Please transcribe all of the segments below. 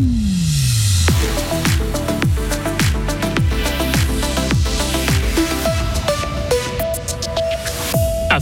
À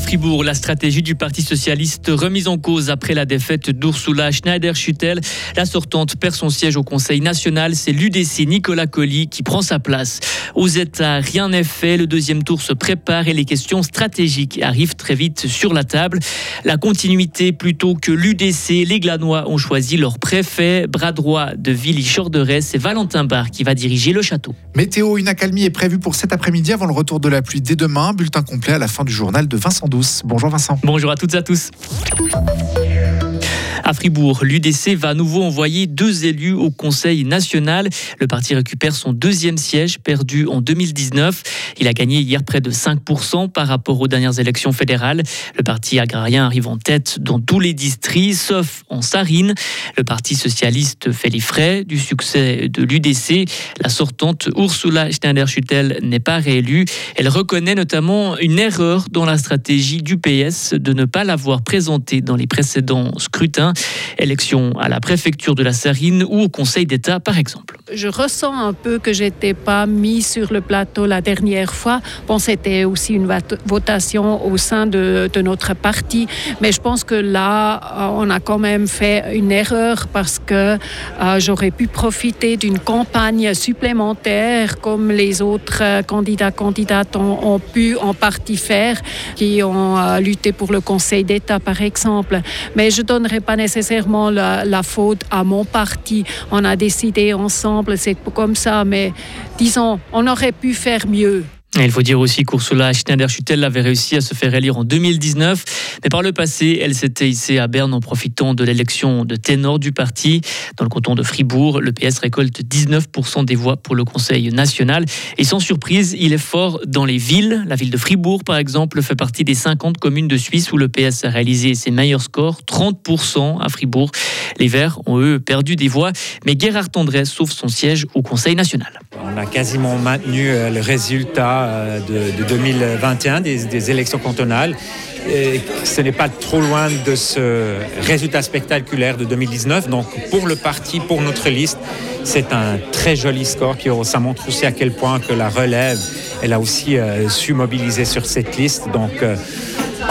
Fribourg, la stratégie du Parti socialiste remise en cause après la défaite d'Ursula Schneider-Schüttel. La sortante perd son siège au Conseil national. C'est l'UDC Nicolas Colli qui prend sa place. Aux États, rien n'est fait. Le deuxième tour se prépare et les questions stratégiques arrivent très vite sur la table. La continuité plutôt que l'UDC. Les Glanois ont choisi leur préfet, bras droit de Villy Chorderès. C'est Valentin Barre qui va diriger le château. Météo, une accalmie est prévue pour cet après-midi avant le retour de la pluie dès demain. Bulletin complet à la fin du journal de Vincent Bonjour Vincent. Bonjour à toutes et à tous. À Fribourg, l'UDC va à nouveau envoyer deux élus au Conseil national. Le parti récupère son deuxième siège perdu en 2019. Il a gagné hier près de 5% par rapport aux dernières élections fédérales. Le parti agrarien arrive en tête dans tous les districts, sauf en Sarine. Le parti socialiste fait les frais du succès de l'UDC. La sortante Ursula Schneider-Schüttel n'est pas réélue. Elle reconnaît notamment une erreur dans la stratégie du PS de ne pas l'avoir présentée dans les précédents scrutins. Élection à la préfecture de la Sarine ou au Conseil d'État, par exemple. Je ressens un peu que j'étais pas mis sur le plateau la dernière fois. Bon, c'était aussi une votation au sein de, notre parti, mais je pense que là, euh, on a quand même fait une erreur parce que euh, j'aurais pu profiter d'une campagne supplémentaire comme les autres euh, candidats candidates ont, pu en partie faire, qui ont lutté pour le Conseil d'État, par exemple. Mais je donnerai pas nécessairement la, la, faute à mon parti. On a décidé ensemble, c'est comme ça, mais disons, on aurait pu faire mieux. Il faut dire aussi qu'Ursula Schneider-Schüttel avait réussi à se faire élire en 2019, mais par le passé, elle s'était hissée à Berne en profitant de l'élection de ténor du parti. Dans le canton de Fribourg, le PS récolte 19% des voix pour le Conseil national. Et sans surprise, il est fort dans les villes. La ville de Fribourg, par exemple, fait partie des 50 communes de Suisse où le PS a réalisé ses meilleurs scores, 30% à Fribourg. Les Verts ont, eux, perdu des voix, mais Gerhard André sauve son siège au Conseil national. On a quasiment maintenu euh, le résultat de, de 2021, des, élections cantonales. Ce n'est pas trop loin de ce résultat spectaculaire de 2019. Donc pour le parti, pour notre liste, c'est un très joli score. Qui, ça montre aussi à quel point que la relève, elle a aussi euh, su mobiliser sur cette liste. Donc euh,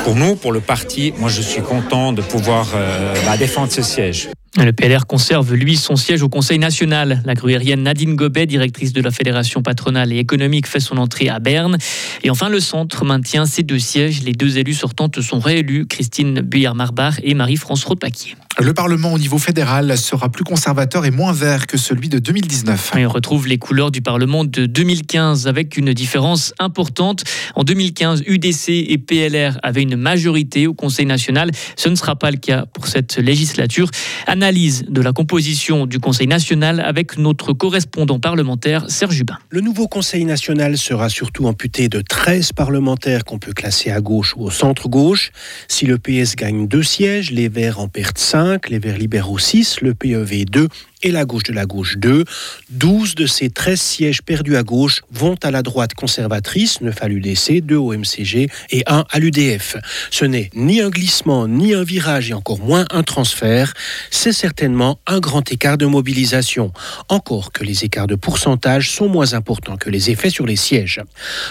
pour nous, pour le parti, moi je suis content de pouvoir euh, bah, défendre ce siège. Le PLR conserve, lui, son siège au Conseil national. La gruyérienne Nadine Gobet, directrice de la Fédération patronale et économique, fait son entrée à Berne. Et enfin, le centre maintient ses deux sièges. Les deux élus sortantes sont réélus, Christine Buyard-Marbach et Marie-France Rothpaquier. Le Parlement au niveau fédéral sera plus conservateur et moins vert que celui de 2019. Et on retrouve les couleurs du Parlement de 2015 avec une différence importante. En 2015, UDC et PLR avaient une majorité au Conseil national. Ce ne sera pas le cas pour cette législature. Analyse de la composition du Conseil national avec notre correspondant parlementaire Serge Hubin. Le nouveau Conseil national sera surtout amputé de 13 parlementaires qu'on peut classer à gauche ou au centre-gauche. Si le PS gagne deux sièges, les Verts en perdent 5 les Verts libéraux 6, le PEV 2 et la gauche de la gauche 2. 12 de ces 13 sièges perdus à gauche vont à la droite conservatrice, 9 à l'UDC, 2 au MCG et 1 à l'UDF. Ce n'est ni un glissement, ni un virage et encore moins un transfert. C'est certainement un grand écart de mobilisation. Encore que les écarts de pourcentage sont moins importants que les effets sur les sièges.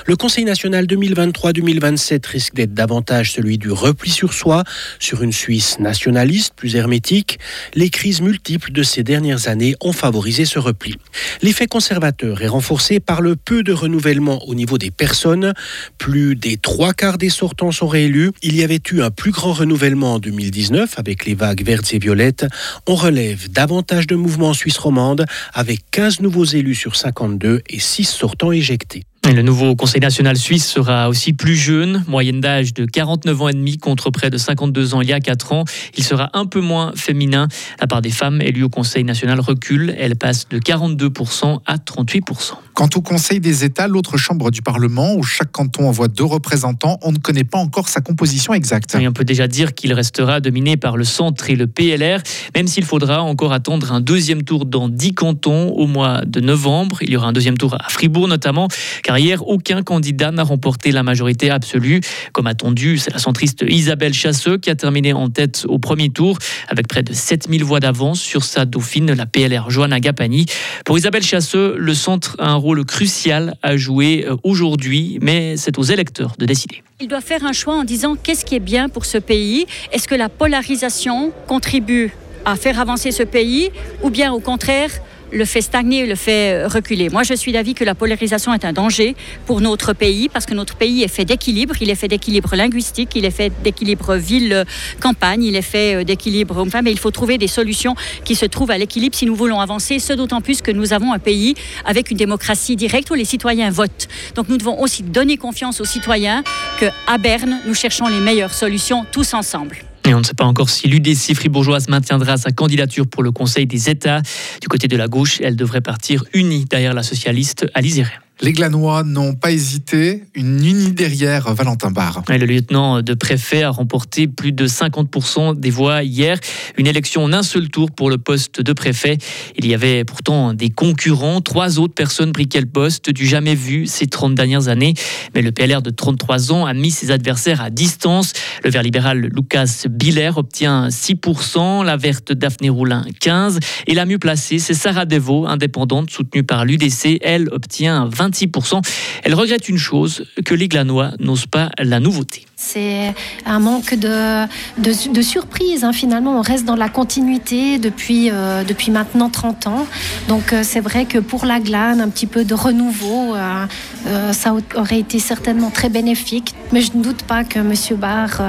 Le Conseil national 2023-2027 risque d'être davantage celui du repli sur soi, sur une Suisse nationaliste plus hermétique. Les crises multiples de ces dernières années ont favorisé ce repli. L'effet conservateur est renforcé par le peu de renouvellement au niveau des personnes. Plus des trois quarts des sortants sont réélus. Il y avait eu un plus grand renouvellement en 2019 avec les vagues vertes et violettes. On relève davantage de mouvements en Suisse romande avec 15 nouveaux élus sur 52 et 6 sortants éjectés. Le nouveau Conseil national suisse sera aussi plus jeune, moyenne d'âge de 49 ans et demi contre près de 52 ans il y a 4 ans. Il sera un peu moins féminin. La part des femmes élues au Conseil national recule. Elle passe de 42% à 38%. Quant au Conseil des États, l'autre chambre du Parlement, où chaque canton envoie deux représentants, on ne connaît pas encore sa composition exacte. on peut déjà dire qu'il restera dominé par le centre et le PLR, même s'il faudra encore attendre un deuxième tour dans 10 cantons au mois de novembre. Il y aura un deuxième tour à Fribourg notamment, car Aucun candidat n'a remporté la majorité absolue. Comme attendu, c'est la centriste Isabelle Chasseux qui a terminé en tête au premier tour avec près de 7000 voix d'avance sur sa dauphine, la PLR Joanna Gapani. Pour Isabelle Chasseux, le centre a un rôle crucial à jouer euh, aujourd'hui, mais c'est aux électeurs de décider. Il doit faire un choix en disant qu'est-ce qui est bien pour ce pays. Est-ce que la polarisation contribue à faire avancer ce pays ou bien au contraire le fait stagner, le fait reculer. Moi, je suis d'avis que la polarisation est un danger pour notre pays parce que notre pays est fait d'équilibre. Il est fait d'équilibre linguistique, il est fait d'équilibre ville-campagne, il est fait d'équilibre homme Mais il faut trouver des solutions qui se trouvent à l'équilibre si nous voulons avancer. Ce d'autant plus que nous avons un pays avec une démocratie directe où les citoyens votent. Donc nous devons aussi donner confiance aux citoyens qu'à Berne, nous cherchons les meilleures solutions tous ensemble. Et on ne sait pas encore si l'UDC fribourgeoise maintiendra sa candidature pour le Conseil des États. Du côté de la gauche, elle devrait partir unie derrière la socialiste Alice les Glanois n'ont pas hésité, une unie derrière Valentin Barre. le lieutenant de préfet a remporté plus de 50% des voix hier. Une élection en un seul tour pour le poste de préfet. Il y avait pourtant des concurrents. Trois autres personnes briquaient le poste, du jamais vu ces 30 dernières années. Mais le PLR de 33 ans a mis ses adversaires à distance. Le vert libéral Lucas Biller obtient 6%, la verte Daphné Roulin 15%. Et la mieux placée, c'est Sarah Devaux, indépendante, soutenue par l'UDC. Elle obtient 20 26%. Elle regrette une chose, que les Glanois n'osent pas la nouveauté. C'est un manque de, de, surprise. Hein. Finalement, on reste dans la continuité depuis, euh, depuis maintenant 30 ans. Donc euh, c'est vrai que pour la glane, un petit peu de renouveau, euh, ça aurait été certainement très bénéfique. Mais je ne doute pas que M. Barr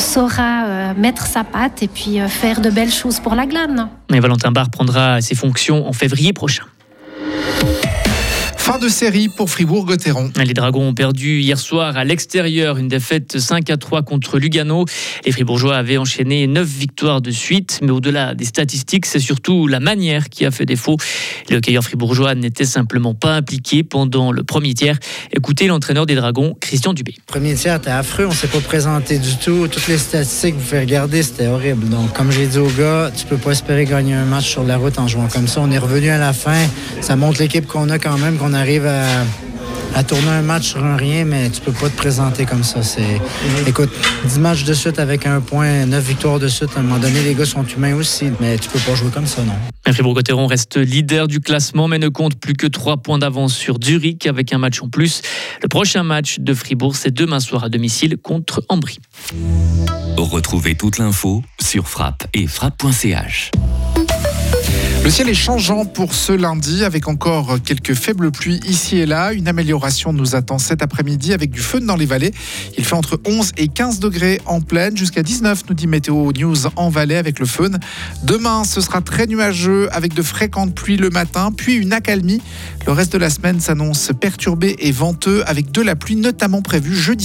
saura mettre sa patte et puis faire de belles choses pour la glane. Mais Valentin Barr prendra ses fonctions en février prochain. Fin de série pour Fribourg-Gotteron. Les Dragons ont perdu hier soir à l'extérieur une défaite 5 à 3 contre Lugano. Les Fribourgeois avaient enchaîné 9 victoires de suite, mais au-delà des statistiques, c'est surtout la manière qui a fait défaut. Le hockeyeur fribourgeois n'était simplement pas impliqué pendant le premier tiers. Écoutez l'entraîneur des Dragons, Christian Dubé. Le premier tiers était affreux, on s'est pas présenté du tout. Toutes les statistiques, vous faites regarder, c'était horrible. Donc, comme j'ai dit aux gars, tu peux pas espérer gagner un match sur la route en jouant comme ça. On est revenu à la fin. Ça montre l'équipe qu'on a quand même, qu'on on arrive à, tourner un match sur un rien, mais tu peux pas te présenter comme ça. C'est, écoute, 10 matchs de suite avec un point, 9 victoires de suite. À un moment donné, les gars sont humains aussi, mais tu peux pas jouer comme ça, non. Fribourg-Gotteron reste leader du classement, mais ne compte plus que 3 points d'avance sur Zurich avec un match en plus. Le prochain match de Fribourg, c'est demain soir à domicile contre Ambry. Retrouvez toute l'info sur frappe et frappe.ch. Le ciel est changeant pour ce lundi avec encore quelques faibles pluies ici et là. Une amélioration nous attend cet après-midi avec du feu dans les vallées. Il fait entre 11 et 15 degrés en plaine, jusqu'à 19 nous dit Météo News en vallée avec le feu. Demain, ce sera très nuageux avec de fréquentes pluies le matin, puis une accalmie. Le reste de la semaine s'annonce perturbé et venteux avec de la pluie notamment prévue jeudi